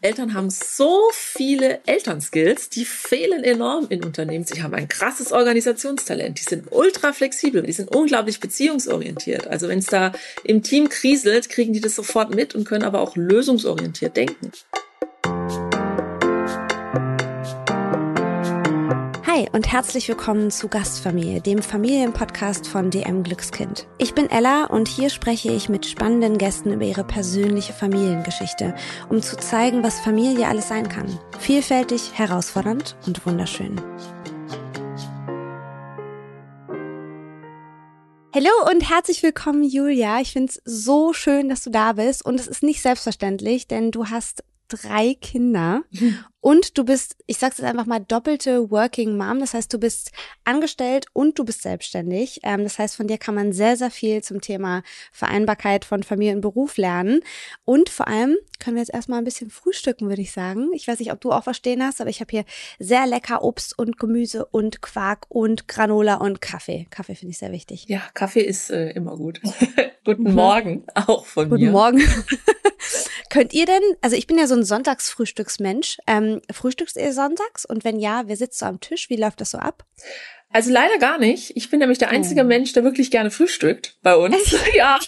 Eltern haben so viele Elternskills, die fehlen enorm in Unternehmen. Sie haben ein krasses Organisationstalent, die sind ultra flexibel, die sind unglaublich beziehungsorientiert. Also wenn es da im Team kriselt, kriegen die das sofort mit und können aber auch lösungsorientiert denken. Hi und herzlich willkommen zu Gastfamilie, dem Familienpodcast von DM Glückskind. Ich bin Ella und hier spreche ich mit spannenden Gästen über ihre persönliche Familiengeschichte, um zu zeigen, was Familie alles sein kann. Vielfältig, herausfordernd und wunderschön. Hallo und herzlich willkommen, Julia. Ich finde es so schön, dass du da bist. Und es ist nicht selbstverständlich, denn du hast drei Kinder und du bist, ich sag's jetzt einfach mal, doppelte Working Mom. Das heißt, du bist angestellt und du bist selbstständig. Ähm, das heißt, von dir kann man sehr, sehr viel zum Thema Vereinbarkeit von Familie und Beruf lernen. Und vor allem können wir jetzt erstmal ein bisschen frühstücken, würde ich sagen. Ich weiß nicht, ob du auch was stehen hast, aber ich habe hier sehr lecker Obst und Gemüse und Quark und Granola und Kaffee. Kaffee finde ich sehr wichtig. Ja, Kaffee ist äh, immer gut. Guten mhm. Morgen, auch von Guten mir. Guten Morgen. Könnt ihr denn, also ich bin ja so ein Sonntagsfrühstücksmensch, ähm, frühstückst ihr sonntags? Und wenn ja, wer sitzt so am Tisch? Wie läuft das so ab? Also leider gar nicht. Ich bin nämlich der einzige oh. Mensch, der wirklich gerne frühstückt bei uns. ja.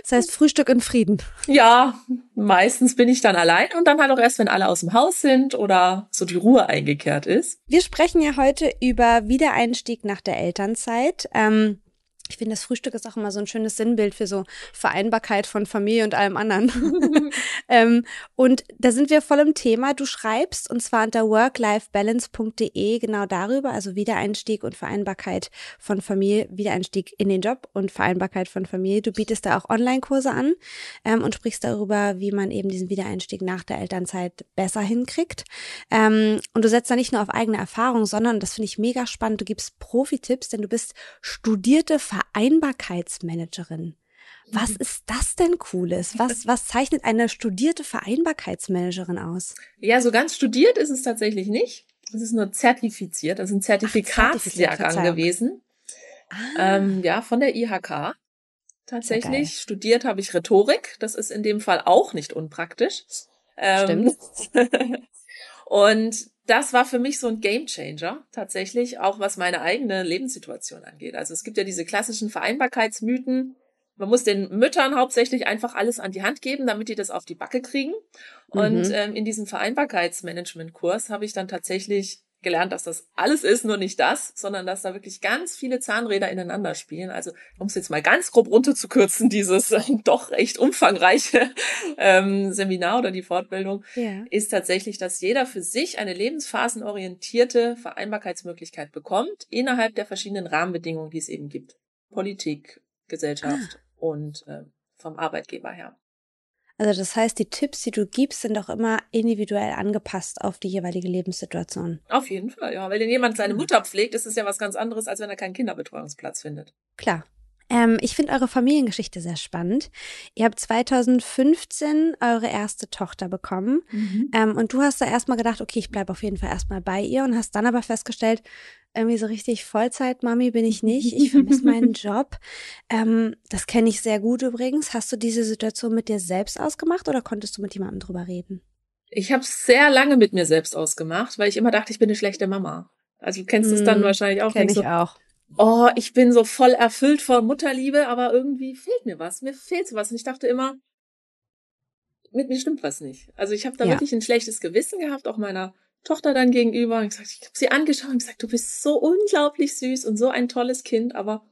Das heißt Frühstück in Frieden. Ja, meistens bin ich dann allein und dann halt auch erst, wenn alle aus dem Haus sind oder so die Ruhe eingekehrt ist. Wir sprechen ja heute über Wiedereinstieg nach der Elternzeit. Ähm, ich finde, das Frühstück ist auch immer so ein schönes Sinnbild für so Vereinbarkeit von Familie und allem anderen. ähm, und da sind wir voll im Thema. Du schreibst, und zwar unter worklifebalance.de genau darüber, also Wiedereinstieg und Vereinbarkeit von Familie, Wiedereinstieg in den Job und Vereinbarkeit von Familie. Du bietest da auch Online-Kurse an ähm, und sprichst darüber, wie man eben diesen Wiedereinstieg nach der Elternzeit besser hinkriegt. Ähm, und du setzt da nicht nur auf eigene Erfahrung, sondern, das finde ich mega spannend, du gibst Profi-Tipps, denn du bist studierte Vereinbarkeitsmanagerin. Was mhm. ist das denn Cooles? Was, was zeichnet eine studierte Vereinbarkeitsmanagerin aus? Ja, so ganz studiert ist es tatsächlich nicht. Es ist nur zertifiziert. Das ist ein Zertifikatsjahrgang gewesen. Ah. Ähm, ja, von der IHK. Tatsächlich. Studiert habe ich Rhetorik. Das ist in dem Fall auch nicht unpraktisch. Ähm, Stimmt. und das war für mich so ein Gamechanger tatsächlich, auch was meine eigene Lebenssituation angeht. Also es gibt ja diese klassischen Vereinbarkeitsmythen. Man muss den Müttern hauptsächlich einfach alles an die Hand geben, damit die das auf die Backe kriegen. Und mhm. ähm, in diesem Vereinbarkeitsmanagement-Kurs habe ich dann tatsächlich gelernt, dass das alles ist, nur nicht das, sondern dass da wirklich ganz viele Zahnräder ineinander spielen. Also, um es jetzt mal ganz grob runterzukürzen, dieses doch recht umfangreiche ähm, Seminar oder die Fortbildung, ja. ist tatsächlich, dass jeder für sich eine lebensphasenorientierte Vereinbarkeitsmöglichkeit bekommt, innerhalb der verschiedenen Rahmenbedingungen, die es eben gibt. Politik, Gesellschaft ah. und äh, vom Arbeitgeber her. Also das heißt, die Tipps, die du gibst, sind auch immer individuell angepasst auf die jeweilige Lebenssituation. Auf jeden Fall, ja. Weil wenn jemand seine Mutter pflegt, ist es ja was ganz anderes, als wenn er keinen Kinderbetreuungsplatz findet. Klar. Ähm, ich finde eure Familiengeschichte sehr spannend. Ihr habt 2015 eure erste Tochter bekommen mhm. ähm, und du hast da erstmal gedacht, okay, ich bleibe auf jeden Fall erstmal bei ihr und hast dann aber festgestellt, irgendwie so richtig Vollzeit-Mami bin ich nicht. Ich vermisse meinen Job. Ähm, das kenne ich sehr gut übrigens. Hast du diese Situation mit dir selbst ausgemacht oder konntest du mit jemandem drüber reden? Ich habe sehr lange mit mir selbst ausgemacht, weil ich immer dachte, ich bin eine schlechte Mama. Also du kennst es dann hm, wahrscheinlich auch. Kenn ich so, auch. Oh, ich bin so voll erfüllt von Mutterliebe, aber irgendwie fehlt mir was. Mir fehlt was. Und ich dachte immer, mit mir stimmt was nicht. Also ich habe da ja. wirklich ein schlechtes Gewissen gehabt, auch meiner Tochter dann gegenüber und gesagt, ich habe sie angeschaut und gesagt, du bist so unglaublich süß und so ein tolles Kind, aber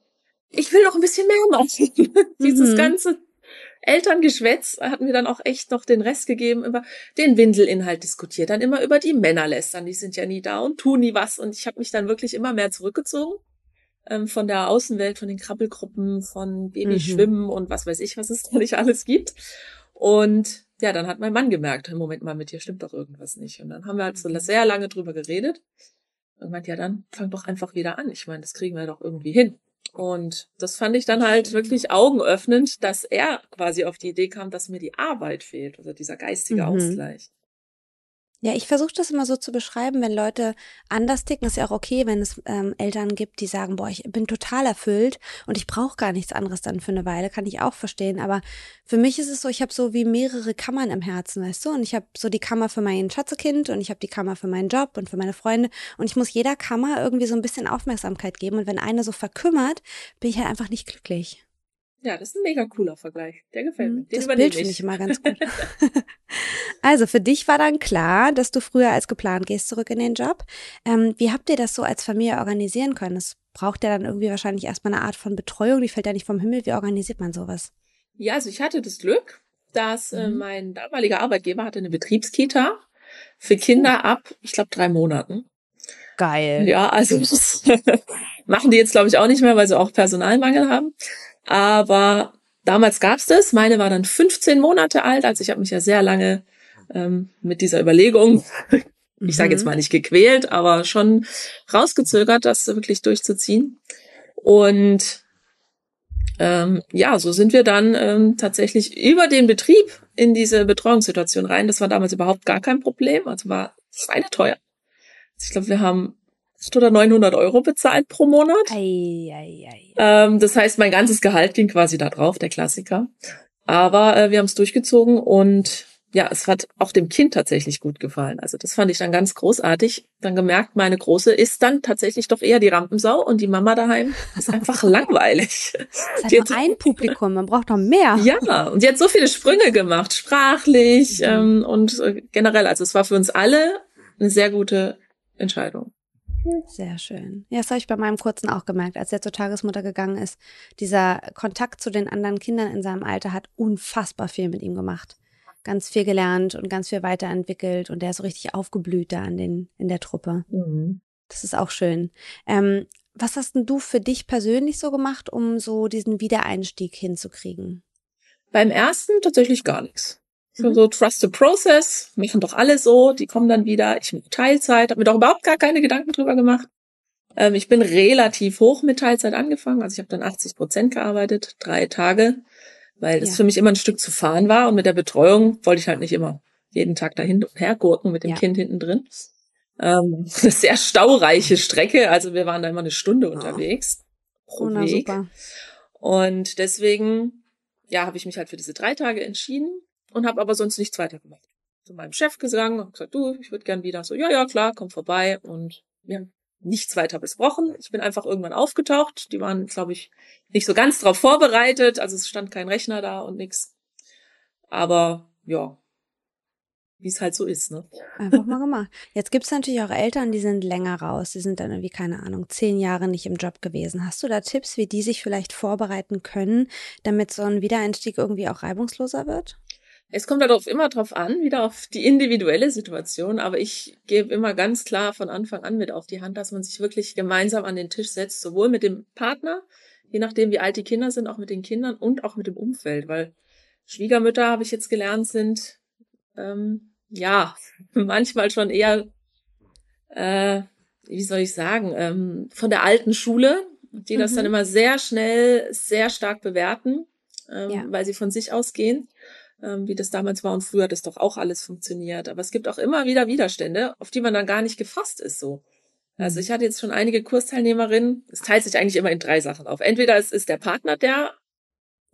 ich will noch ein bisschen mehr machen. Dieses mhm. ganze Elterngeschwätz hat mir dann auch echt noch den Rest gegeben, über den Windelinhalt diskutiert, dann immer über die Männer lästern, die sind ja nie da und tun nie was und ich habe mich dann wirklich immer mehr zurückgezogen ähm, von der Außenwelt, von den Krabbelgruppen, von Babyschwimmen mhm. und was weiß ich, was es da nicht alles gibt. Und ja, dann hat mein Mann gemerkt, im Moment mal, mit dir stimmt doch irgendwas nicht. Und dann haben wir halt so mhm. sehr lange drüber geredet und meint, ja, dann fang doch einfach wieder an. Ich meine, das kriegen wir doch irgendwie hin. Und das fand ich dann halt wirklich augenöffnend, dass er quasi auf die Idee kam, dass mir die Arbeit fehlt, also dieser geistige mhm. Ausgleich. Ja, ich versuche das immer so zu beschreiben, wenn Leute anders ticken, ist ja auch okay, wenn es ähm, Eltern gibt, die sagen, boah, ich bin total erfüllt und ich brauche gar nichts anderes dann für eine Weile, kann ich auch verstehen. Aber für mich ist es so, ich habe so wie mehrere Kammern im Herzen, weißt du? Und ich habe so die Kammer für mein Schatzekind und ich habe die Kammer für meinen Job und für meine Freunde. Und ich muss jeder Kammer irgendwie so ein bisschen Aufmerksamkeit geben. Und wenn eine so verkümmert, bin ich halt einfach nicht glücklich. Ja, das ist ein mega cooler Vergleich. Der gefällt mir. Den das Bild finde ich immer ganz gut. also für dich war dann klar, dass du früher als geplant gehst zurück in den Job. Ähm, wie habt ihr das so als Familie organisieren können? Es braucht ja dann irgendwie wahrscheinlich erstmal eine Art von Betreuung, die fällt ja nicht vom Himmel. Wie organisiert man sowas? Ja, also ich hatte das Glück, dass äh, mhm. mein damaliger Arbeitgeber hatte eine Betriebskita für Kinder ab, ich glaube, drei Monaten. Geil. Ja, also machen die jetzt, glaube ich, auch nicht mehr, weil sie auch Personalmangel haben. Aber damals gab's das. Meine war dann 15 Monate alt, also ich habe mich ja sehr lange ähm, mit dieser Überlegung, ich sage jetzt mhm. mal nicht gequält, aber schon rausgezögert, das wirklich durchzuziehen. Und ähm, ja, so sind wir dann ähm, tatsächlich über den Betrieb in diese Betreuungssituation rein. Das war damals überhaupt gar kein Problem, also war schweineteuer. Also ich glaube, wir haben oder 900 Euro bezahlt pro Monat. Ei, ei, ei. Ähm, das heißt, mein ganzes Gehalt ging quasi da drauf, der Klassiker. Aber äh, wir haben es durchgezogen und ja, es hat auch dem Kind tatsächlich gut gefallen. Also das fand ich dann ganz großartig. Dann gemerkt, meine Große ist dann tatsächlich doch eher die Rampensau und die Mama daheim ist einfach langweilig. Das ist halt ein Publikum, man braucht noch mehr. Ja, und sie hat so viele Sprünge gemacht, sprachlich mhm. ähm, und äh, generell. Also es war für uns alle eine sehr gute Entscheidung. Sehr schön. Ja, das habe ich bei meinem Kurzen auch gemerkt, als er zur Tagesmutter gegangen ist. Dieser Kontakt zu den anderen Kindern in seinem Alter hat unfassbar viel mit ihm gemacht. Ganz viel gelernt und ganz viel weiterentwickelt und der ist so richtig aufgeblüht da an den, in der Truppe. Mhm. Das ist auch schön. Ähm, was hast denn du für dich persönlich so gemacht, um so diesen Wiedereinstieg hinzukriegen? Beim ersten tatsächlich gar nichts. So, mhm. so Trust the Process, machen doch alle so, die kommen dann wieder. Ich bin Teilzeit, habe mir doch überhaupt gar keine Gedanken drüber gemacht. Ähm, ich bin relativ hoch mit Teilzeit angefangen, also ich habe dann 80 Prozent gearbeitet, drei Tage, weil das ja. für mich immer ein Stück zu fahren war und mit der Betreuung wollte ich halt nicht immer jeden Tag dahin und hergurken mit dem ja. Kind hinten drin. Ähm, eine sehr staureiche Strecke, also wir waren da immer eine Stunde unterwegs pro oh, Weg. Super. Und deswegen, ja, habe ich mich halt für diese drei Tage entschieden und habe aber sonst nichts weitergemacht. Zu meinem Chef gegangen und gesagt, du, ich würde gern wieder. So, ja, ja, klar, komm vorbei. Und wir haben nichts weiter besprochen. Ich bin einfach irgendwann aufgetaucht. Die waren, glaube ich, nicht so ganz drauf vorbereitet. Also es stand kein Rechner da und nix. Aber ja, wie es halt so ist, ne? Einfach mal gemacht. Jetzt gibt's natürlich auch Eltern, die sind länger raus. Die sind dann irgendwie, keine Ahnung, zehn Jahre nicht im Job gewesen. Hast du da Tipps, wie die sich vielleicht vorbereiten können, damit so ein Wiedereinstieg irgendwie auch reibungsloser wird? Es kommt darauf immer drauf an, wieder auf die individuelle Situation, aber ich gebe immer ganz klar von Anfang an mit auf die Hand, dass man sich wirklich gemeinsam an den Tisch setzt, sowohl mit dem Partner, je nachdem wie alt die Kinder sind, auch mit den Kindern und auch mit dem Umfeld, weil Schwiegermütter, habe ich jetzt gelernt, sind ähm, ja manchmal schon eher, äh, wie soll ich sagen, ähm, von der alten Schule, die das mhm. dann immer sehr schnell, sehr stark bewerten, ähm, ja. weil sie von sich ausgehen wie das damals war und früher hat das doch auch alles funktioniert. Aber es gibt auch immer wieder Widerstände, auf die man dann gar nicht gefasst ist so. Also mhm. ich hatte jetzt schon einige Kursteilnehmerinnen, es teilt sich eigentlich immer in drei Sachen auf. Entweder es ist der Partner, der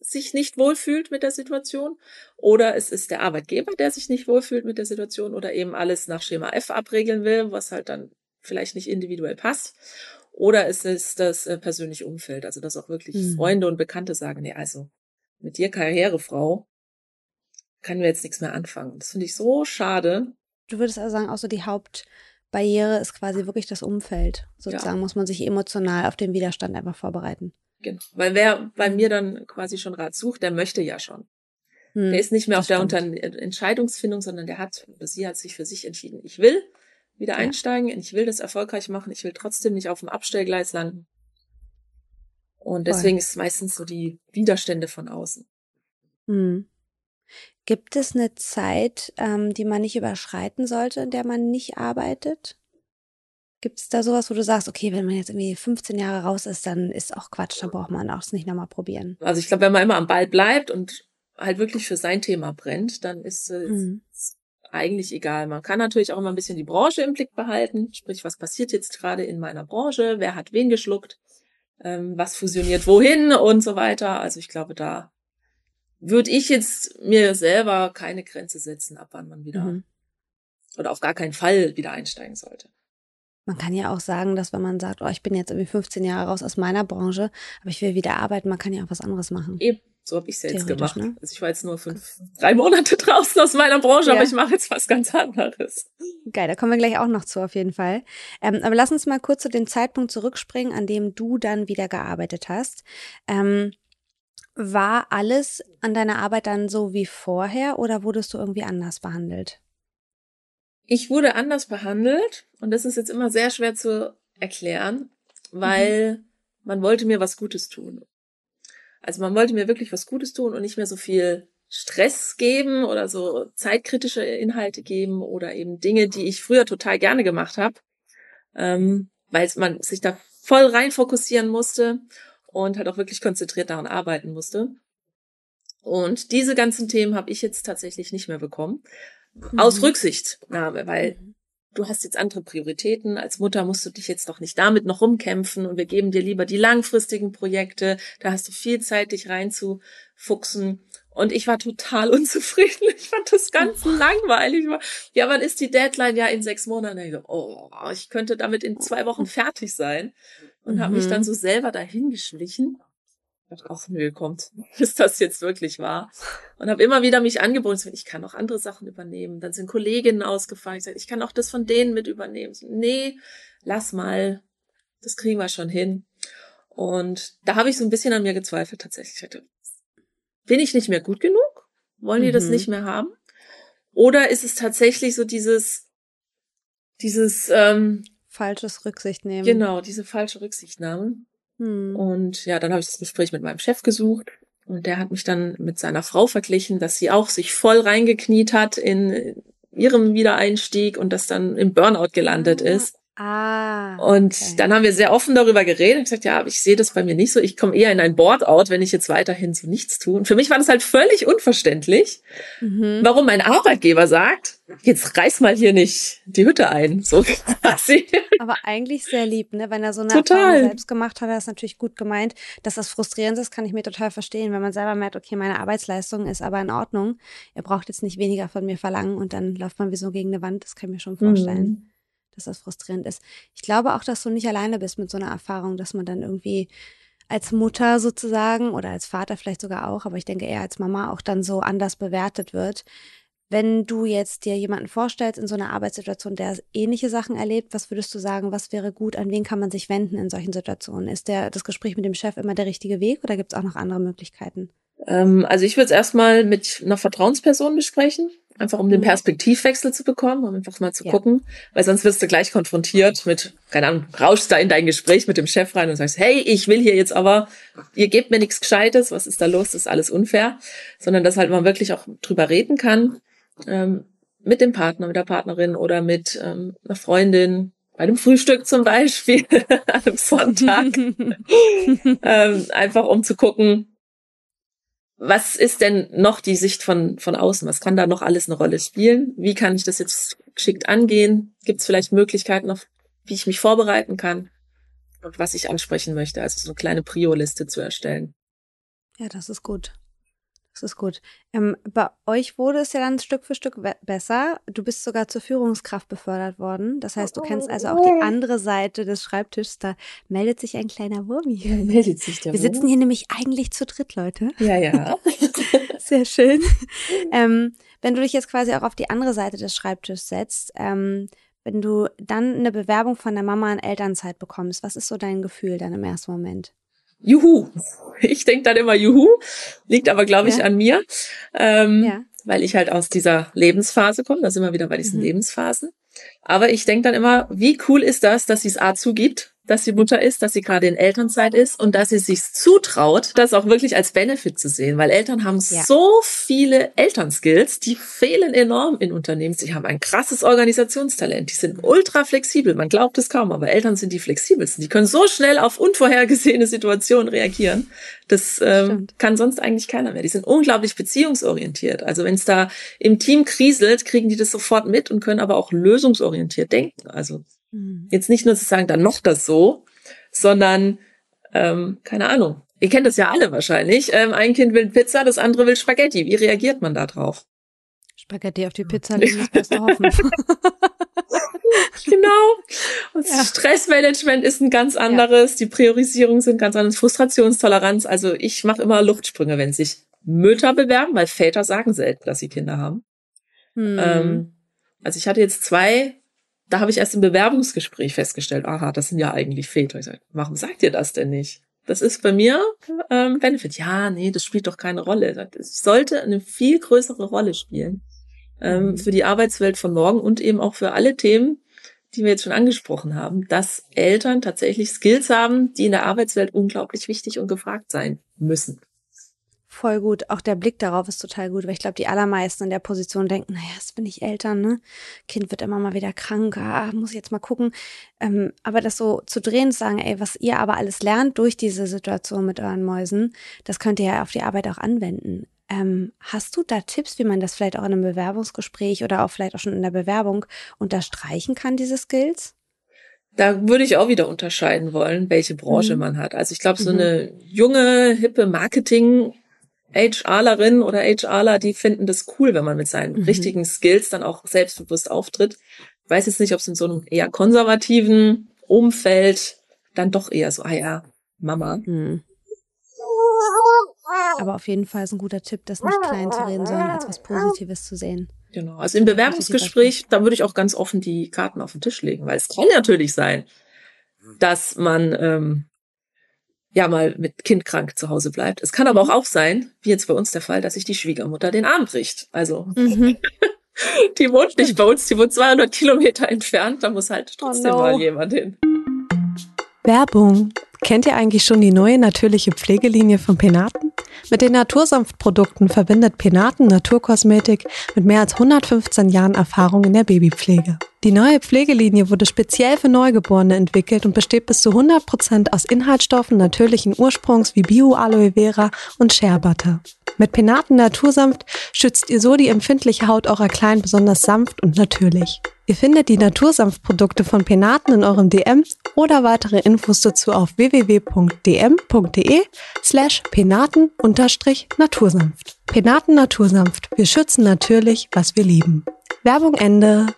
sich nicht wohlfühlt mit der Situation, oder es ist der Arbeitgeber, der sich nicht wohlfühlt mit der Situation oder eben alles nach Schema F abregeln will, was halt dann vielleicht nicht individuell passt. Oder es ist das äh, persönliche Umfeld, also dass auch wirklich mhm. Freunde und Bekannte sagen, nee, also mit dir Karrierefrau, können wir jetzt nichts mehr anfangen. Das finde ich so schade. Du würdest also sagen, auch so die Hauptbarriere ist quasi wirklich das Umfeld. Sozusagen ja. muss man sich emotional auf den Widerstand einfach vorbereiten. Genau. Weil wer bei mir dann quasi schon Rat sucht, der möchte ja schon. Hm, der ist nicht mehr auf der Unter Entscheidungsfindung, sondern der hat, oder sie hat sich für sich entschieden. Ich will wieder ja. einsteigen, ich will das erfolgreich machen, ich will trotzdem nicht auf dem Abstellgleis landen. Und deswegen Voll. ist es meistens so die Widerstände von außen. Hm. Gibt es eine Zeit, ähm, die man nicht überschreiten sollte, in der man nicht arbeitet? Gibt es da sowas, wo du sagst, okay, wenn man jetzt irgendwie 15 Jahre raus ist, dann ist auch Quatsch, dann braucht man auch es nicht nochmal probieren. Also ich glaube, wenn man immer am Ball bleibt und halt wirklich für sein Thema brennt, dann ist es mhm. eigentlich egal. Man kann natürlich auch immer ein bisschen die Branche im Blick behalten, sprich, was passiert jetzt gerade in meiner Branche, wer hat wen geschluckt, ähm, was fusioniert wohin und so weiter. Also ich glaube, da würde ich jetzt mir selber keine Grenze setzen, ab wann man wieder mhm. oder auf gar keinen Fall wieder einsteigen sollte. Man kann ja auch sagen, dass wenn man sagt, oh, ich bin jetzt irgendwie 15 Jahre raus aus meiner Branche, aber ich will wieder arbeiten, man kann ja auch was anderes machen. Eben. So habe ich es ja jetzt gemacht. Ne? Also ich war jetzt nur fünf, drei Monate draußen aus meiner Branche, ja. aber ich mache jetzt was ganz anderes. Geil, da kommen wir gleich auch noch zu, auf jeden Fall. Ähm, aber lass uns mal kurz zu dem Zeitpunkt zurückspringen, an dem du dann wieder gearbeitet hast. Ähm, war alles an deiner Arbeit dann so wie vorher oder wurdest du irgendwie anders behandelt? Ich wurde anders behandelt und das ist jetzt immer sehr schwer zu erklären, weil mhm. man wollte mir was Gutes tun. Also man wollte mir wirklich was Gutes tun und nicht mehr so viel Stress geben oder so zeitkritische Inhalte geben oder eben Dinge, die ich früher total gerne gemacht habe, ähm, weil man sich da voll rein fokussieren musste und halt auch wirklich konzentriert daran arbeiten musste. Und diese ganzen Themen habe ich jetzt tatsächlich nicht mehr bekommen. Mhm. Aus Rücksichtnahme, weil mhm du hast jetzt andere Prioritäten. Als Mutter musst du dich jetzt doch nicht damit noch rumkämpfen und wir geben dir lieber die langfristigen Projekte. Da hast du viel Zeit, dich reinzufuchsen. Und ich war total unzufrieden. Ich fand das ganz oh. langweilig. Ja, wann ist die Deadline? Ja, in sechs Monaten. Ich so, oh, ich könnte damit in zwei Wochen fertig sein. Und mhm. habe mich dann so selber dahin geschlichen ach nö, kommt, ist das jetzt wirklich wahr? Und habe immer wieder mich angeboten, ich kann auch andere Sachen übernehmen. Dann sind Kolleginnen ausgefallen, ich sage, ich kann auch das von denen mit übernehmen. So, nee, lass mal, das kriegen wir schon hin. Und da habe ich so ein bisschen an mir gezweifelt tatsächlich. Ich hatte, bin ich nicht mehr gut genug? Wollen die mhm. das nicht mehr haben? Oder ist es tatsächlich so dieses, dieses ähm, falsches Rücksicht nehmen? Genau, diese falsche Rücksichtnahme. Hm. Und ja, dann habe ich das Gespräch mit meinem Chef gesucht und der hat mich dann mit seiner Frau verglichen, dass sie auch sich voll reingekniet hat in ihrem Wiedereinstieg und das dann im Burnout gelandet ah. ist. Ah, und okay. dann haben wir sehr offen darüber geredet und gesagt, ja, ich sehe das bei mir nicht so. Ich komme eher in ein Board-out, wenn ich jetzt weiterhin so nichts tue. Und für mich war das halt völlig unverständlich, mhm. warum mein Arbeitgeber sagt, jetzt reiß mal hier nicht die Hütte ein, so quasi. Aber eigentlich sehr lieb, ne? Wenn er so eine total. Erfahrung selbst gemacht hat, hat er es natürlich gut gemeint. Dass das frustrierend ist, kann ich mir total verstehen, wenn man selber merkt, okay, meine Arbeitsleistung ist aber in Ordnung. Er braucht jetzt nicht weniger von mir verlangen und dann läuft man wie so gegen eine Wand. Das kann ich mir schon vorstellen. Mhm dass das frustrierend ist. Ich glaube auch, dass du nicht alleine bist mit so einer Erfahrung, dass man dann irgendwie als Mutter sozusagen oder als Vater vielleicht sogar auch, aber ich denke eher als Mama auch dann so anders bewertet wird. Wenn du jetzt dir jemanden vorstellst in so einer Arbeitssituation, der ähnliche Sachen erlebt, was würdest du sagen, was wäre gut, an wen kann man sich wenden in solchen Situationen? Ist der, das Gespräch mit dem Chef immer der richtige Weg oder gibt es auch noch andere Möglichkeiten? Ähm, also ich würde es erstmal mit einer Vertrauensperson besprechen, einfach um den mhm. Perspektivwechsel zu bekommen, um einfach mal zu ja. gucken, weil sonst wirst du gleich konfrontiert mit, keine Ahnung, rauschst da in dein Gespräch mit dem Chef rein und sagst, hey, ich will hier jetzt aber, ihr gebt mir nichts Gescheites, was ist da los, das ist alles unfair, sondern dass halt man wirklich auch drüber reden kann, ähm, mit dem Partner, mit der Partnerin oder mit ähm, einer Freundin, bei dem Frühstück zum Beispiel, an einem Sonntag, ähm, einfach um zu gucken, was ist denn noch die Sicht von, von außen? Was kann da noch alles eine Rolle spielen? Wie kann ich das jetzt geschickt angehen? Gibt es vielleicht Möglichkeiten noch, wie ich mich vorbereiten kann? Und was ich ansprechen möchte, also so eine kleine Prio-Liste zu erstellen. Ja, das ist gut. Das ist gut. Ähm, bei euch wurde es ja dann Stück für Stück besser. Du bist sogar zur Führungskraft befördert worden. Das heißt, du kennst also auch die andere Seite des Schreibtischs. Da meldet sich ein kleiner Wurm hier. Ja, meldet sich der Wir sitzen hier nämlich eigentlich zu dritt, Leute. Ja, ja. Sehr schön. Ähm, wenn du dich jetzt quasi auch auf die andere Seite des Schreibtischs setzt, ähm, wenn du dann eine Bewerbung von der Mama in Elternzeit bekommst, was ist so dein Gefühl dann im ersten Moment? Juhu. Ich denke dann immer Juhu, liegt aber, glaube ich, ja. an mir, ähm, ja. weil ich halt aus dieser Lebensphase komme. Da sind wir wieder bei diesen mhm. Lebensphasen. Aber ich denke dann immer, wie cool ist das, dass sie es A zugibt, dass sie Mutter ist, dass sie gerade in Elternzeit ist und dass sie sich zutraut, das auch wirklich als Benefit zu sehen, weil Eltern haben ja. so viele Elternskills, die fehlen enorm in Unternehmen. Sie haben ein krasses Organisationstalent, die sind ultra flexibel. Man glaubt es kaum, aber Eltern sind die flexibelsten. Die können so schnell auf unvorhergesehene Situationen reagieren. Das ähm, kann sonst eigentlich keiner mehr. Die sind unglaublich beziehungsorientiert. Also wenn es da im Team kriselt, kriegen die das sofort mit und können aber auch lösungsorientiert denken. Also Mhm. Jetzt nicht nur zu sagen, dann noch das so, sondern, ähm, keine Ahnung. Ihr kennt das ja alle wahrscheinlich. Ähm, ein Kind will Pizza, das andere will Spaghetti. Wie reagiert man da drauf? Spaghetti auf die Pizza legen ist besser hoffen. genau. Und ja. Stressmanagement ist ein ganz anderes. Ja. Die Priorisierungen sind ganz anders. Frustrationstoleranz. Also ich mache immer Luftsprünge, wenn sich Mütter bewerben, weil Väter sagen selten, dass sie Kinder haben. Hm. Ähm, also ich hatte jetzt zwei da habe ich erst im Bewerbungsgespräch festgestellt, aha, das sind ja eigentlich Väter. Ich sage, warum sagt ihr das denn nicht? Das ist bei mir ähm, Benefit. Ja, nee, das spielt doch keine Rolle. Es sollte eine viel größere Rolle spielen ähm, mhm. für die Arbeitswelt von morgen und eben auch für alle Themen, die wir jetzt schon angesprochen haben, dass Eltern tatsächlich Skills haben, die in der Arbeitswelt unglaublich wichtig und gefragt sein müssen voll gut. Auch der Blick darauf ist total gut, weil ich glaube, die allermeisten in der Position denken, naja, jetzt bin ich Eltern, ne? Kind wird immer mal wieder krank, ah, muss ich jetzt mal gucken. Ähm, aber das so zu drehen und sagen, ey, was ihr aber alles lernt durch diese Situation mit euren Mäusen, das könnt ihr ja auf die Arbeit auch anwenden. Ähm, hast du da Tipps, wie man das vielleicht auch in einem Bewerbungsgespräch oder auch vielleicht auch schon in der Bewerbung unterstreichen kann, diese Skills? Da würde ich auch wieder unterscheiden wollen, welche Branche mhm. man hat. Also ich glaube, so mhm. eine junge, hippe Marketing HRlerin oder HRler, die finden das cool, wenn man mit seinen mhm. richtigen Skills dann auch selbstbewusst auftritt. Ich weiß jetzt nicht, ob es in so einem eher konservativen Umfeld dann doch eher so, ah ja, Mama. Mhm. Aber auf jeden Fall ist ein guter Tipp, das nicht klein zu reden, sondern als was Positives zu sehen. Genau. Also im Bewerbungsgespräch, da würde ich auch ganz offen die Karten auf den Tisch legen, weil es kann natürlich sein, dass man ähm, ja mal mit Kind krank zu Hause bleibt. Es kann aber auch, auch sein, wie jetzt bei uns der Fall, dass sich die Schwiegermutter den Arm bricht. Also mhm. die wohnt nicht bei uns, die wohnt 200 Kilometer entfernt. Da muss halt oh trotzdem oh no. mal jemand hin. Werbung. Kennt ihr eigentlich schon die neue natürliche Pflegelinie von Penaten? Mit den Natursanftprodukten verbindet Penaten Naturkosmetik mit mehr als 115 Jahren Erfahrung in der Babypflege. Die neue Pflegelinie wurde speziell für Neugeborene entwickelt und besteht bis zu 100 Prozent aus Inhaltsstoffen natürlichen Ursprungs wie Bio-Aloe Vera und Shea Butter. Mit Penaten Natursanft schützt ihr so die empfindliche Haut eurer Kleinen besonders sanft und natürlich. Ihr findet die Natursanft-Produkte von Penaten in eurem DM oder weitere Infos dazu auf www.dm.de slash penaten-natursanft. Penaten Natursanft. Wir schützen natürlich, was wir lieben. Werbung Ende.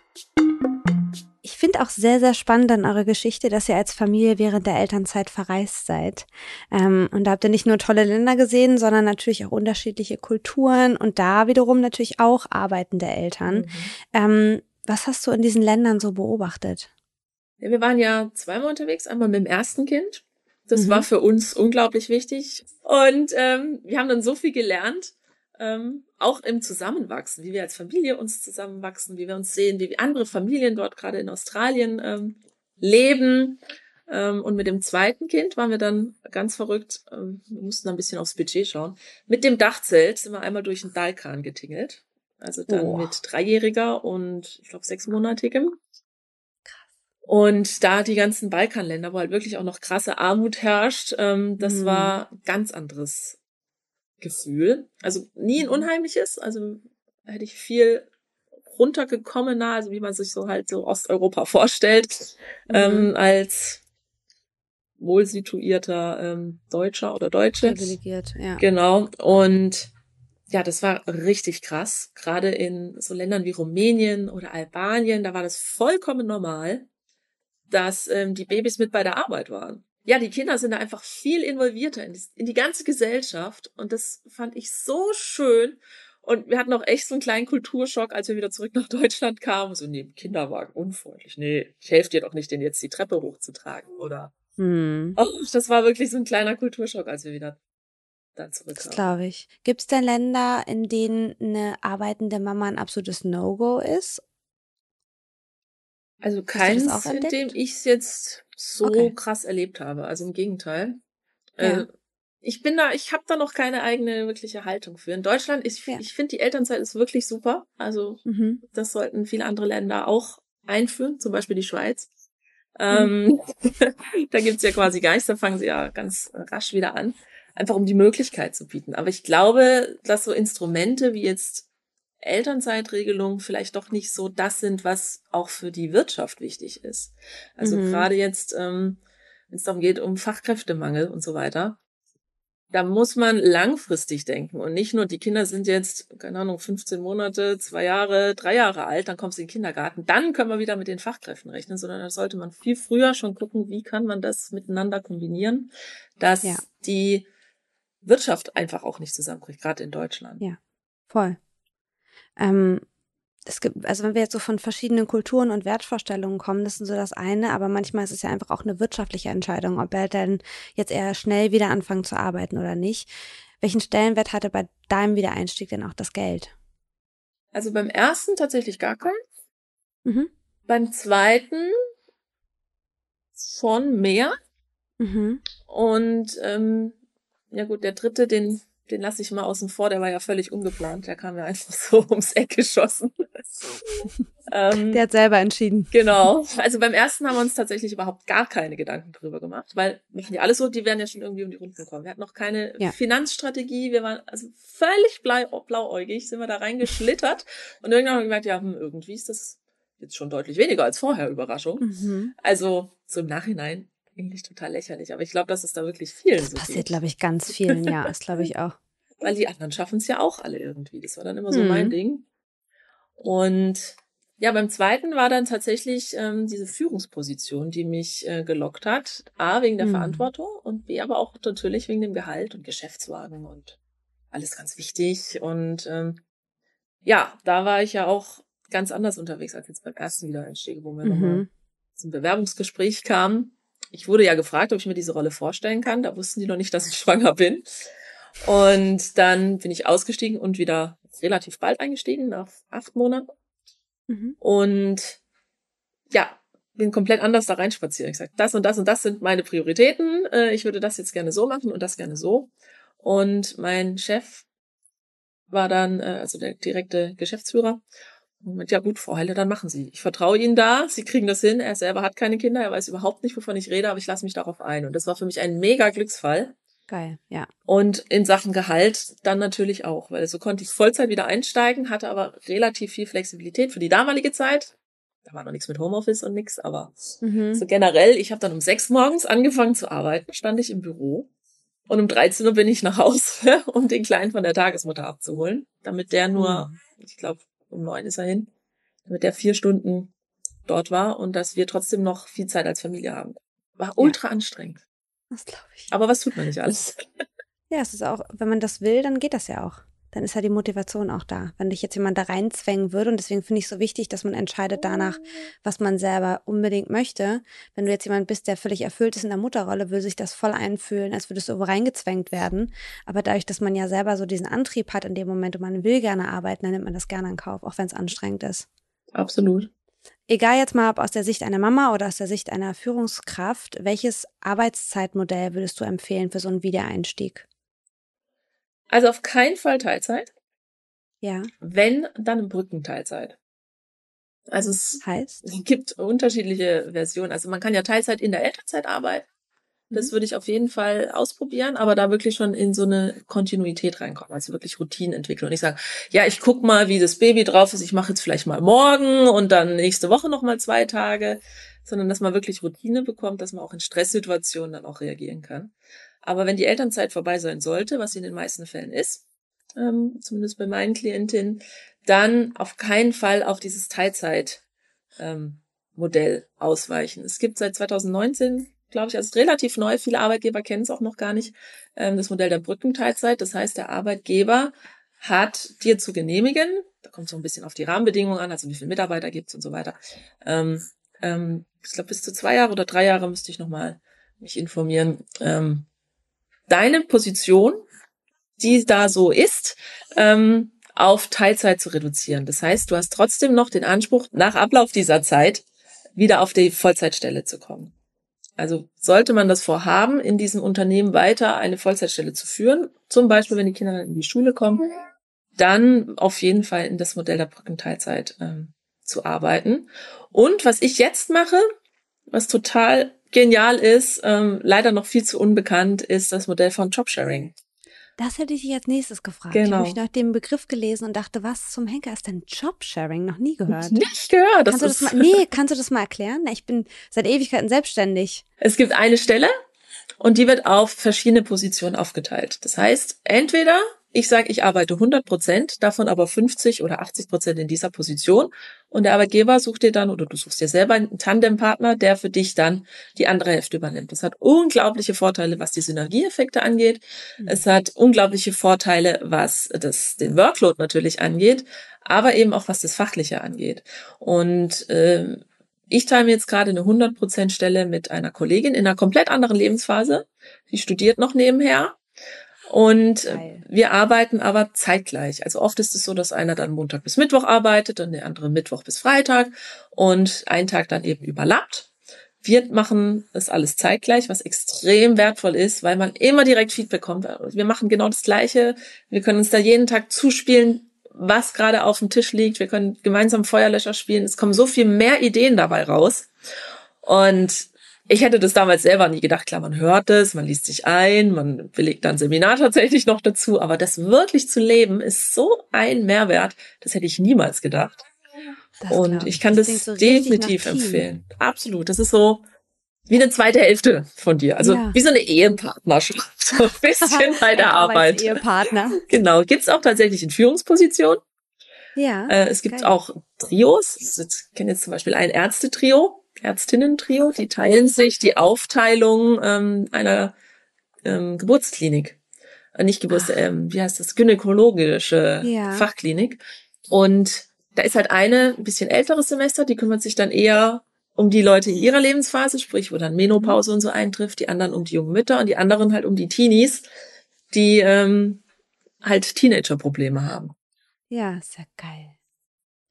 Ich finde auch sehr, sehr spannend an eurer Geschichte, dass ihr als Familie während der Elternzeit verreist seid. Ähm, und da habt ihr nicht nur tolle Länder gesehen, sondern natürlich auch unterschiedliche Kulturen und da wiederum natürlich auch arbeitende Eltern. Mhm. Ähm, was hast du in diesen Ländern so beobachtet? Ja, wir waren ja zweimal unterwegs, einmal mit dem ersten Kind. Das mhm. war für uns unglaublich wichtig. Und ähm, wir haben dann so viel gelernt ähm, auch im Zusammenwachsen, wie wir als Familie uns zusammenwachsen, wie wir uns sehen, wie andere Familien dort gerade in Australien ähm, leben. Ähm, und mit dem zweiten Kind waren wir dann ganz verrückt, ähm, wir mussten ein bisschen aufs Budget schauen. Mit dem Dachzelt sind wir einmal durch den Dalkan getingelt. Also dann oh. mit Dreijähriger und ich glaube sechsmonatigem. Und da die ganzen Balkanländer, wo halt wirklich auch noch krasse Armut herrscht, ähm, das mm. war ganz anderes Gefühl. Also nie ein mhm. unheimliches, also hätte ich viel runtergekommener, also wie man sich so halt so Osteuropa vorstellt, mhm. ähm, als wohl situierter ähm, Deutscher oder Deutsche. Privilegiert, ja. Genau. Und ja, das war richtig krass. Gerade in so Ländern wie Rumänien oder Albanien, da war das vollkommen normal, dass ähm, die Babys mit bei der Arbeit waren ja, die Kinder sind da einfach viel involvierter in die, in die ganze Gesellschaft. Und das fand ich so schön. Und wir hatten auch echt so einen kleinen Kulturschock, als wir wieder zurück nach Deutschland kamen. So, nee, Kinderwagen, unfreundlich. Nee, ich helfe dir doch nicht, den jetzt die Treppe hochzutragen, oder? Hm. Och, das war wirklich so ein kleiner Kulturschock, als wir wieder dann zurückkamen. Das glaube ich. Gibt es denn Länder, in denen eine arbeitende Mama ein absolutes No-Go ist? Also keins, in dem ich es jetzt so okay. krass erlebt habe. Also im Gegenteil. Ja. Äh, ich bin da, ich habe da noch keine eigene wirkliche Haltung für. In Deutschland, ich, ja. ich finde die Elternzeit ist wirklich super. Also mhm. das sollten viele andere Länder auch einführen, zum Beispiel die Schweiz. Mhm. Ähm, da gibt's ja quasi gar nichts, da fangen sie ja ganz rasch wieder an, einfach um die Möglichkeit zu bieten. Aber ich glaube, dass so Instrumente wie jetzt Elternzeitregelungen vielleicht doch nicht so das sind, was auch für die Wirtschaft wichtig ist. Also mhm. gerade jetzt, ähm, wenn es darum geht, um Fachkräftemangel und so weiter, da muss man langfristig denken und nicht nur, die Kinder sind jetzt, keine Ahnung, 15 Monate, zwei Jahre, drei Jahre alt, dann kommst du in den Kindergarten, dann können wir wieder mit den Fachkräften rechnen, sondern da sollte man viel früher schon gucken, wie kann man das miteinander kombinieren, dass ja. die Wirtschaft einfach auch nicht zusammenbricht, gerade in Deutschland. Ja, voll. Ähm, es gibt, also wenn wir jetzt so von verschiedenen Kulturen und Wertvorstellungen kommen, das ist so das eine, aber manchmal ist es ja einfach auch eine wirtschaftliche Entscheidung, ob er denn jetzt eher schnell wieder anfangen zu arbeiten oder nicht. Welchen Stellenwert hatte bei deinem Wiedereinstieg denn auch das Geld? Also beim ersten tatsächlich gar keinen. Mhm. Beim zweiten schon mehr. Mhm. Und ähm, ja gut, der dritte, den den lasse ich mal außen vor, der war ja völlig ungeplant. Der kam ja einfach so ums Eck geschossen. ähm, der hat selber entschieden. Genau. Also beim ersten haben wir uns tatsächlich überhaupt gar keine Gedanken drüber gemacht, weil machen die alles so, die werden ja schon irgendwie um die Runden kommen. Wir hatten noch keine ja. Finanzstrategie, wir waren also völlig blau, blauäugig, sind wir da reingeschlittert und irgendwann haben wir gemerkt, ja, hm, irgendwie ist das jetzt schon deutlich weniger als vorher, Überraschung. Mhm. Also so im Nachhinein eigentlich total lächerlich, aber ich glaube, dass es da wirklich vielen das so passiert, glaube ich, ganz vielen, ja, das glaube ich auch. Weil die anderen schaffen es ja auch alle irgendwie. Das war dann immer so mhm. mein Ding. Und ja, beim zweiten war dann tatsächlich ähm, diese Führungsposition, die mich äh, gelockt hat. A, wegen der mhm. Verantwortung und B, aber auch natürlich wegen dem Gehalt und Geschäftswagen und alles ganz wichtig. Und ähm, ja, da war ich ja auch ganz anders unterwegs als jetzt beim ersten Wiedereinstieg, wo wir mhm. nochmal zum Bewerbungsgespräch kamen. Ich wurde ja gefragt, ob ich mir diese Rolle vorstellen kann. Da wussten die noch nicht, dass ich schwanger bin. Und dann bin ich ausgestiegen und wieder relativ bald eingestiegen, nach acht Monaten. Mhm. Und ja, bin komplett anders da reinspaziert. Ich sage, das und das und das sind meine Prioritäten. Äh, ich würde das jetzt gerne so machen und das gerne so. Und mein Chef war dann, äh, also der direkte Geschäftsführer, Moment, ja gut, Frau Heile, dann machen Sie. Ich vertraue Ihnen da, Sie kriegen das hin. Er selber hat keine Kinder, er weiß überhaupt nicht, wovon ich rede, aber ich lasse mich darauf ein. Und das war für mich ein mega Glücksfall. Geil, ja. Und in Sachen Gehalt dann natürlich auch, weil so konnte ich Vollzeit wieder einsteigen, hatte aber relativ viel Flexibilität für die damalige Zeit. Da war noch nichts mit Homeoffice und nichts, aber mhm. so generell, ich habe dann um sechs morgens angefangen zu arbeiten, stand ich im Büro und um 13 Uhr bin ich nach Hause, um den Kleinen von der Tagesmutter abzuholen, damit der nur, mhm. ich glaube, um neun ist er hin, damit der vier Stunden dort war und dass wir trotzdem noch viel Zeit als Familie haben. War ultra ja. anstrengend. Das glaube ich. Aber was tut man nicht alles? Ja, es ist auch, wenn man das will, dann geht das ja auch. Dann ist ja die Motivation auch da. Wenn dich jetzt jemand da reinzwängen würde, und deswegen finde ich es so wichtig, dass man entscheidet danach, was man selber unbedingt möchte. Wenn du jetzt jemand bist, der völlig erfüllt ist in der Mutterrolle, will sich das voll einfühlen, als würdest du irgendwo reingezwängt werden. Aber dadurch, dass man ja selber so diesen Antrieb hat in dem Moment und man will gerne arbeiten, dann nimmt man das gerne in Kauf, auch wenn es anstrengend ist. Absolut. Egal jetzt mal, ob aus der Sicht einer Mama oder aus der Sicht einer Führungskraft, welches Arbeitszeitmodell würdest du empfehlen für so einen Wiedereinstieg? Also auf keinen Fall Teilzeit. Ja. Wenn, dann im Brückenteilzeit. Also es heißt? gibt unterschiedliche Versionen. Also man kann ja Teilzeit in der Elternzeit arbeiten. Das mhm. würde ich auf jeden Fall ausprobieren, aber da wirklich schon in so eine Kontinuität reinkommen, also wirklich Routinen entwickeln und ich sage, ja, ich guck mal, wie das Baby drauf ist, ich mache jetzt vielleicht mal morgen und dann nächste Woche noch mal zwei Tage, sondern dass man wirklich Routine bekommt, dass man auch in Stresssituationen dann auch reagieren kann. Aber wenn die Elternzeit vorbei sein sollte, was sie in den meisten Fällen ist, ähm, zumindest bei meinen Klientinnen, dann auf keinen Fall auf dieses Teilzeit ähm, Modell ausweichen. Es gibt seit 2019 glaube ich, also relativ neu. Viele Arbeitgeber kennen es auch noch gar nicht. Ähm, das Modell der Brückenteilzeit. Das heißt, der Arbeitgeber hat dir zu genehmigen, da kommt so ein bisschen auf die Rahmenbedingungen an, also wie viele Mitarbeiter gibt es und so weiter. Ähm, ähm, ich glaube, bis zu zwei Jahre oder drei Jahre müsste ich nochmal mich informieren. Ähm, deine Position, die da so ist, ähm, auf Teilzeit zu reduzieren. Das heißt, du hast trotzdem noch den Anspruch, nach Ablauf dieser Zeit wieder auf die Vollzeitstelle zu kommen. Also sollte man das vorhaben, in diesem Unternehmen weiter eine Vollzeitstelle zu führen, zum Beispiel wenn die Kinder dann in die Schule kommen, dann auf jeden Fall in das Modell der Brückenteilzeit ähm, zu arbeiten. Und was ich jetzt mache, was total genial ist, ähm, leider noch viel zu unbekannt, ist das Modell von Jobsharing. Das hätte ich dich als nächstes gefragt. Genau. Ich habe mich nach dem Begriff gelesen und dachte, was zum Henker ist denn Jobsharing? Noch nie gehört. Nicht gehört. Das kannst du das mal, nee, kannst du das mal erklären? Ich bin seit Ewigkeiten selbstständig. Es gibt eine Stelle und die wird auf verschiedene Positionen aufgeteilt. Das heißt, entweder ich sage, ich arbeite 100 Prozent, davon aber 50 oder 80 Prozent in dieser Position. Und der Arbeitgeber sucht dir dann oder du suchst dir selber einen Tandempartner, der für dich dann die andere Hälfte übernimmt. Das hat unglaubliche Vorteile, was die Synergieeffekte angeht. Mhm. Es hat unglaubliche Vorteile, was das, den Workload natürlich angeht, aber eben auch was das Fachliche angeht. Und äh, ich teile mir jetzt gerade eine 100% Stelle mit einer Kollegin in einer komplett anderen Lebensphase. Die studiert noch nebenher und äh, Geil. wir arbeiten aber zeitgleich. Also oft ist es so, dass einer dann Montag bis Mittwoch arbeitet und der andere Mittwoch bis Freitag und ein Tag dann eben überlappt. Wir machen das alles zeitgleich, was extrem wertvoll ist, weil man immer direkt Feedback kommt. Wir machen genau das Gleiche. Wir können uns da jeden Tag zuspielen, was gerade auf dem Tisch liegt. Wir können gemeinsam Feuerlöscher spielen. Es kommen so viel mehr Ideen dabei raus. Und ich hätte das damals selber nie gedacht. Klar, man hört es, man liest sich ein, man belegt dann Seminar tatsächlich noch dazu. Aber das wirklich zu leben ist so ein Mehrwert. Das hätte ich niemals gedacht. Das und ich kann das, das so definitiv empfehlen. Absolut. Das ist so wie eine zweite Hälfte von dir. Also ja. wie so eine Ehepartnerschaft. So ein bisschen bei der Arbeit. Ehepartner. Genau. Gibt's auch tatsächlich in Führungspositionen. Ja. Äh, es gibt geil. auch Trios. Ich kenne jetzt zum Beispiel ein Ärztetrio. Ärztinnen-Trio, die teilen sich die Aufteilung ähm, einer ähm, Geburtsklinik. Äh, nicht Geburts, ähm, wie heißt das, gynäkologische ja. Fachklinik. Und da ist halt eine ein bisschen älteres Semester, die kümmert sich dann eher um die Leute in ihrer Lebensphase, sprich, wo dann Menopause und so eintrifft, die anderen um die jungen Mütter und die anderen halt um die Teenies, die ähm, halt Teenager-Probleme haben. Ja, ist ja geil.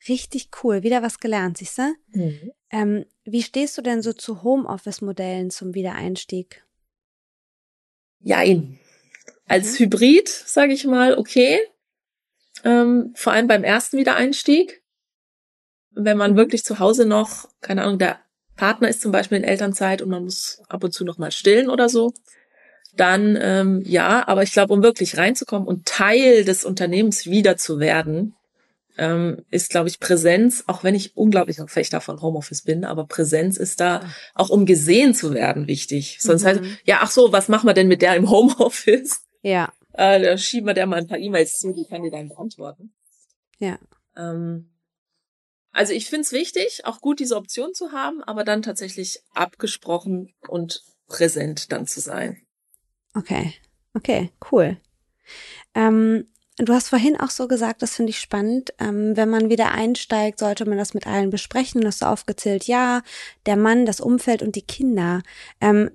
Richtig cool. Wieder was gelernt, siehst du? Mhm. Ähm, wie stehst du denn so zu Homeoffice-Modellen zum Wiedereinstieg? Jein. Als mhm. Hybrid, sage ich mal, okay. Ähm, vor allem beim ersten Wiedereinstieg. Wenn man wirklich zu Hause noch, keine Ahnung, der Partner ist zum Beispiel in Elternzeit und man muss ab und zu noch mal stillen oder so, dann ähm, ja, aber ich glaube, um wirklich reinzukommen und Teil des Unternehmens wieder zu werden, ähm, ist, glaube ich, Präsenz, auch wenn ich unglaublich ein Fechter von Homeoffice bin, aber Präsenz ist da auch um gesehen zu werden wichtig. Sonst mhm. heißt, ja, ach so, was machen wir denn mit der im Homeoffice? Ja. Äh, da schieben wir der mal ein paar E-Mails zu, die kann dir dann beantworten. Ja. Ähm, also ich finde es wichtig, auch gut diese Option zu haben, aber dann tatsächlich abgesprochen und präsent dann zu sein. Okay, okay, cool. Ähm, Du hast vorhin auch so gesagt, das finde ich spannend. Ähm, wenn man wieder einsteigt, sollte man das mit allen besprechen. Du hast so aufgezählt, ja, der Mann, das Umfeld und die Kinder. Ähm,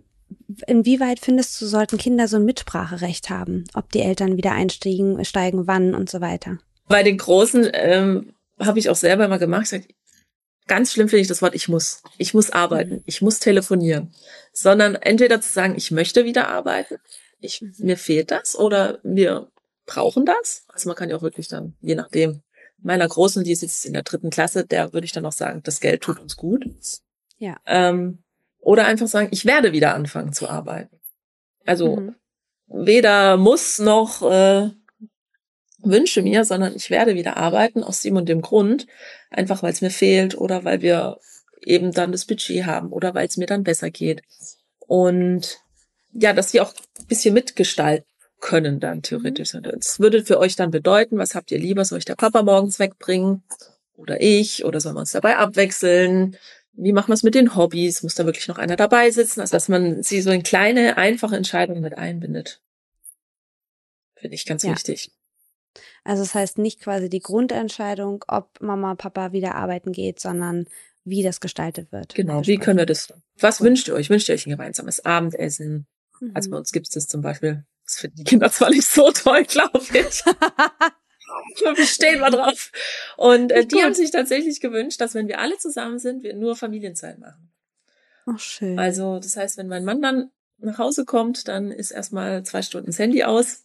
inwieweit findest du, sollten Kinder so ein Mitspracherecht haben? Ob die Eltern wieder einsteigen, steigen, wann und so weiter? Bei den Großen ähm, habe ich auch selber mal gemacht. Ich ganz schlimm finde ich das Wort ich muss. Ich muss arbeiten. Ich muss telefonieren. Sondern entweder zu sagen, ich möchte wieder arbeiten. Ich, mir fehlt das oder mir brauchen das. Also man kann ja auch wirklich dann, je nachdem, meiner Großen, die ist jetzt in der dritten Klasse, der würde ich dann auch sagen, das Geld tut uns gut. Ja. Ähm, oder einfach sagen, ich werde wieder anfangen zu arbeiten. Also mhm. weder muss noch äh, wünsche mir, sondern ich werde wieder arbeiten aus dem und dem Grund, einfach weil es mir fehlt oder weil wir eben dann das Budget haben oder weil es mir dann besser geht. Und ja, dass sie auch ein bisschen mitgestalten können dann theoretisch. Mhm. Das würde für euch dann bedeuten, was habt ihr lieber? Soll ich der Papa morgens wegbringen? Oder ich? Oder sollen wir uns dabei abwechseln? Wie machen wir es mit den Hobbys? Muss da wirklich noch einer dabei sitzen? Also, dass man sie so in kleine, einfache Entscheidungen mit einbindet. Finde ich ganz ja. wichtig. Also das heißt nicht quasi die Grundentscheidung, ob Mama, Papa wieder arbeiten geht, sondern wie das gestaltet wird. Genau, wie können wir das? Was cool. wünscht ihr euch? Wünscht ihr euch ein gemeinsames Abendessen? Mhm. Also bei uns gibt es das zum Beispiel das finden die Kinder zwar nicht so toll, glaube ich. wir stehen mal drauf. Und äh, die haben sich tatsächlich gewünscht, dass wenn wir alle zusammen sind, wir nur Familienzeit machen. Ach, schön. Also, das heißt, wenn mein Mann dann nach Hause kommt, dann ist erstmal zwei Stunden das Handy aus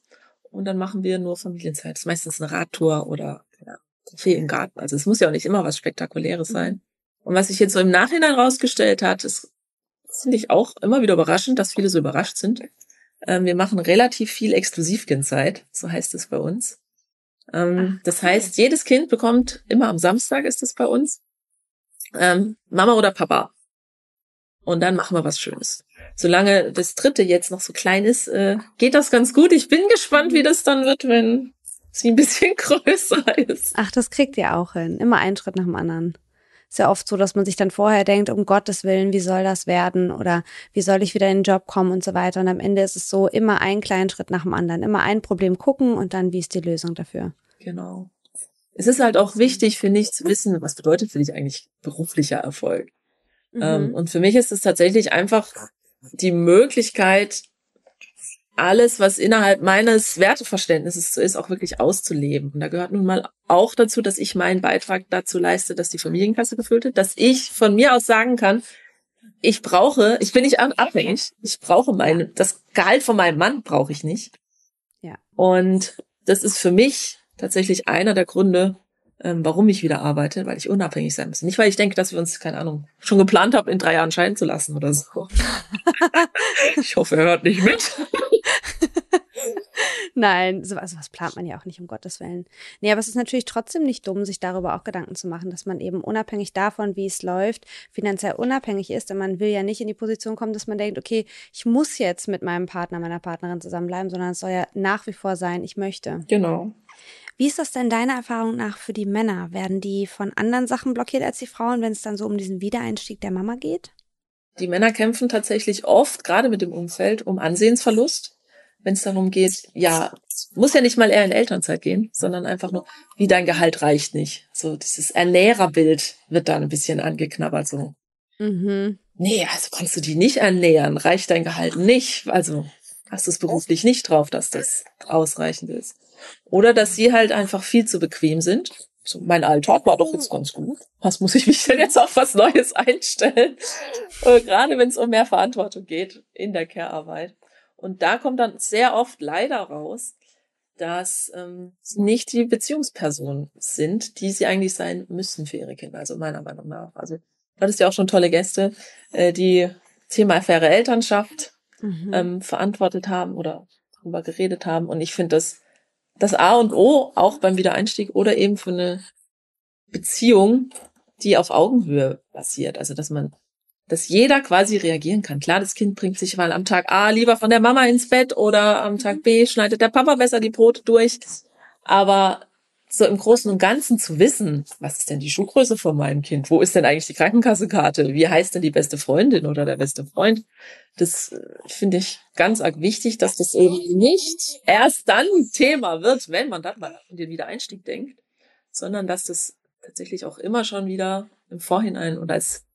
und dann machen wir nur Familienzeit. Das ist meistens eine Radtour oder ja, Kaffee im Garten. Also es muss ja auch nicht immer was Spektakuläres mhm. sein. Und was sich jetzt so im Nachhinein rausgestellt hat, ist, finde ich auch immer wieder überraschend, dass viele so überrascht sind. Ähm, wir machen relativ viel Exklusivkindzeit, so heißt es bei uns. Ähm, Ach, das heißt, jedes Kind bekommt immer am Samstag ist es bei uns ähm, Mama oder Papa. Und dann machen wir was Schönes. Solange das dritte jetzt noch so klein ist, äh, geht das ganz gut. Ich bin gespannt, wie das dann wird, wenn sie ein bisschen größer ist. Ach, das kriegt ihr auch hin. Immer einen Schritt nach dem anderen. Ist ja oft so, dass man sich dann vorher denkt, um Gottes Willen, wie soll das werden? Oder wie soll ich wieder in den Job kommen und so weiter. Und am Ende ist es so, immer einen kleinen Schritt nach dem anderen. Immer ein Problem gucken und dann, wie ist die Lösung dafür? Genau. Es ist halt auch wichtig, finde ich, zu wissen, was bedeutet für dich eigentlich beruflicher Erfolg. Mhm. Ähm, und für mich ist es tatsächlich einfach die Möglichkeit, alles, was innerhalb meines Werteverständnisses so ist, auch wirklich auszuleben. Und da gehört nun mal auch dazu, dass ich meinen Beitrag dazu leiste, dass die Familienkasse gefüllt wird, dass ich von mir aus sagen kann, ich brauche, ich bin nicht abhängig, ich brauche meine, das Gehalt von meinem Mann brauche ich nicht. Ja. Und das ist für mich tatsächlich einer der Gründe, ähm, warum ich wieder arbeite, weil ich unabhängig sein muss. Nicht, weil ich denke, dass wir uns, keine Ahnung, schon geplant haben, in drei Jahren scheiden zu lassen oder so. ich hoffe, er hört nicht mit. Nein, so, also was plant man ja auch nicht, um Gottes Willen. Nee, aber es ist natürlich trotzdem nicht dumm, sich darüber auch Gedanken zu machen, dass man eben unabhängig davon, wie es läuft, finanziell unabhängig ist. Und man will ja nicht in die Position kommen, dass man denkt, okay, ich muss jetzt mit meinem Partner, meiner Partnerin zusammenbleiben, sondern es soll ja nach wie vor sein, ich möchte. Genau. Wie ist das denn deiner Erfahrung nach für die Männer? Werden die von anderen Sachen blockiert als die Frauen, wenn es dann so um diesen Wiedereinstieg der Mama geht? Die Männer kämpfen tatsächlich oft, gerade mit dem Umfeld, um Ansehensverlust wenn es darum geht, ja, muss ja nicht mal eher in Elternzeit gehen, sondern einfach nur, wie dein Gehalt reicht nicht. So dieses Ernährerbild wird dann ein bisschen angeknabbert. So, mhm. nee, also kannst du die nicht ernähren, reicht dein Gehalt nicht. Also hast du es beruflich nicht drauf, dass das ausreichend ist. Oder dass sie halt einfach viel zu bequem sind. So, mein Alltag war doch jetzt ganz gut. Was muss ich mich denn jetzt auf was Neues einstellen? Äh, gerade wenn es um mehr Verantwortung geht in der Care-Arbeit. Und da kommt dann sehr oft leider raus, dass ähm, nicht die Beziehungspersonen sind, die sie eigentlich sein müssen für ihre Kinder. Also meiner Meinung nach. Also du hattest ja auch schon tolle Gäste, äh, die Thema faire Elternschaft mhm. ähm, verantwortet haben oder darüber geredet haben. Und ich finde das das A und O auch beim Wiedereinstieg oder eben für eine Beziehung, die auf Augenhöhe basiert. Also dass man dass jeder quasi reagieren kann. Klar, das Kind bringt sich mal am Tag A lieber von der Mama ins Bett oder am Tag B schneidet der Papa besser die Brote durch. Aber so im Großen und Ganzen zu wissen, was ist denn die Schuhgröße von meinem Kind? Wo ist denn eigentlich die Krankenkassekarte? Wie heißt denn die beste Freundin oder der beste Freund? Das äh, finde ich ganz arg wichtig, dass das eben nicht erst dann Thema wird, wenn man dann mal an den Wiedereinstieg denkt, sondern dass das tatsächlich auch immer schon wieder im Vorhinein und als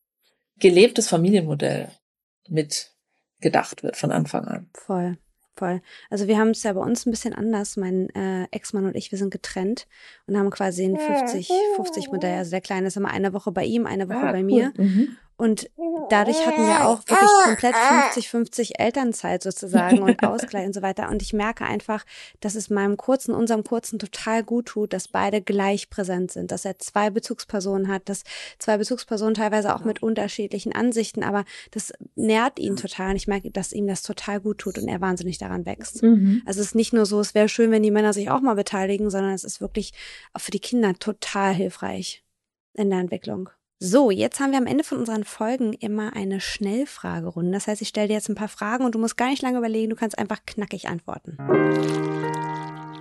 gelebtes Familienmodell mit gedacht wird von Anfang an. Voll. Voll. Also wir haben es ja bei uns ein bisschen anders. Mein äh, Ex-Mann und ich, wir sind getrennt und haben quasi ein 50, 50 Modell. Also der Kleine ist immer eine Woche bei ihm, eine Woche ah, bei mir. Mhm. Und dadurch hatten wir auch wirklich komplett 50-50 Elternzeit sozusagen und Ausgleich und so weiter. Und ich merke einfach, dass es meinem Kurzen, unserem Kurzen total gut tut, dass beide gleich präsent sind, dass er zwei Bezugspersonen hat, dass zwei Bezugspersonen teilweise auch mit unterschiedlichen Ansichten, aber das nährt ihn total. Und ich merke, dass ihm das total gut tut und er wahnsinnig daran wächst. Mhm. Also es ist nicht nur so, es wäre schön, wenn die Männer sich auch mal beteiligen, sondern es ist wirklich auch für die Kinder total hilfreich in der Entwicklung. So, jetzt haben wir am Ende von unseren Folgen immer eine Schnellfragerunde. Das heißt, ich stelle dir jetzt ein paar Fragen und du musst gar nicht lange überlegen, du kannst einfach knackig antworten.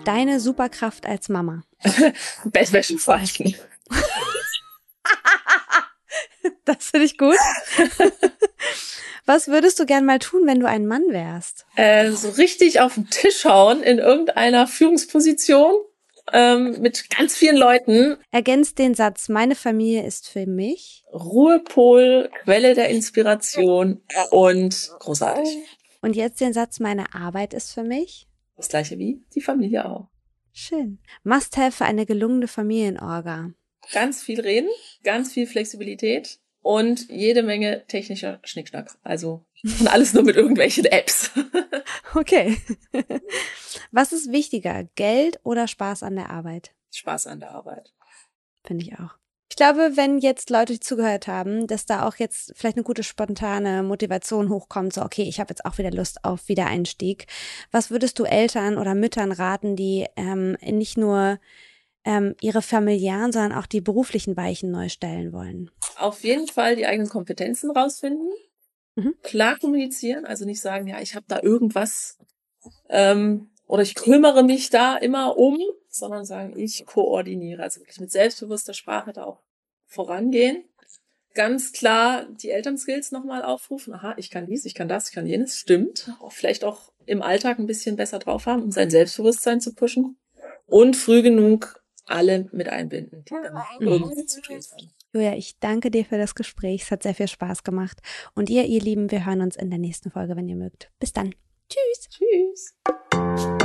Deine Superkraft als Mama. Bettwäsche falten. das finde ich gut. Was würdest du gern mal tun, wenn du ein Mann wärst? Äh, so richtig auf den Tisch hauen in irgendeiner Führungsposition ähm, mit ganz vielen Leuten. Ergänzt den Satz, meine Familie ist für mich. Ruhepol, Quelle der Inspiration und großartig. Und jetzt den Satz, meine Arbeit ist für mich. Das gleiche wie die Familie auch. Schön. Must-have für eine gelungene Familienorga. Ganz viel reden, ganz viel Flexibilität und jede Menge technischer Schnickschnack. Also und alles nur mit irgendwelchen Apps. Okay. Was ist wichtiger, Geld oder Spaß an der Arbeit? Spaß an der Arbeit. Finde ich auch. Ich glaube, wenn jetzt Leute zugehört haben, dass da auch jetzt vielleicht eine gute spontane Motivation hochkommt, so okay, ich habe jetzt auch wieder Lust auf Wiedereinstieg. Was würdest du Eltern oder Müttern raten, die ähm, nicht nur ähm, ihre familiären, sondern auch die beruflichen Weichen neu stellen wollen? Auf jeden Fall die eigenen Kompetenzen rausfinden, mhm. klar kommunizieren, also nicht sagen, ja, ich habe da irgendwas ähm, oder ich kümmere mich da immer um, sondern sagen, ich koordiniere. Also wirklich mit selbstbewusster Sprache da auch vorangehen. Ganz klar die Elternskills nochmal aufrufen. Aha, ich kann dies, ich kann das, ich kann jenes. Stimmt. Vielleicht auch im Alltag ein bisschen besser drauf haben, um sein Selbstbewusstsein zu pushen. Und früh genug alle mit einbinden, die dann irgendwie zu tun haben. Julia, ich danke dir für das Gespräch. Es hat sehr viel Spaß gemacht. Und ihr, ihr Lieben, wir hören uns in der nächsten Folge, wenn ihr mögt. Bis dann. Tschüss. Tschüss.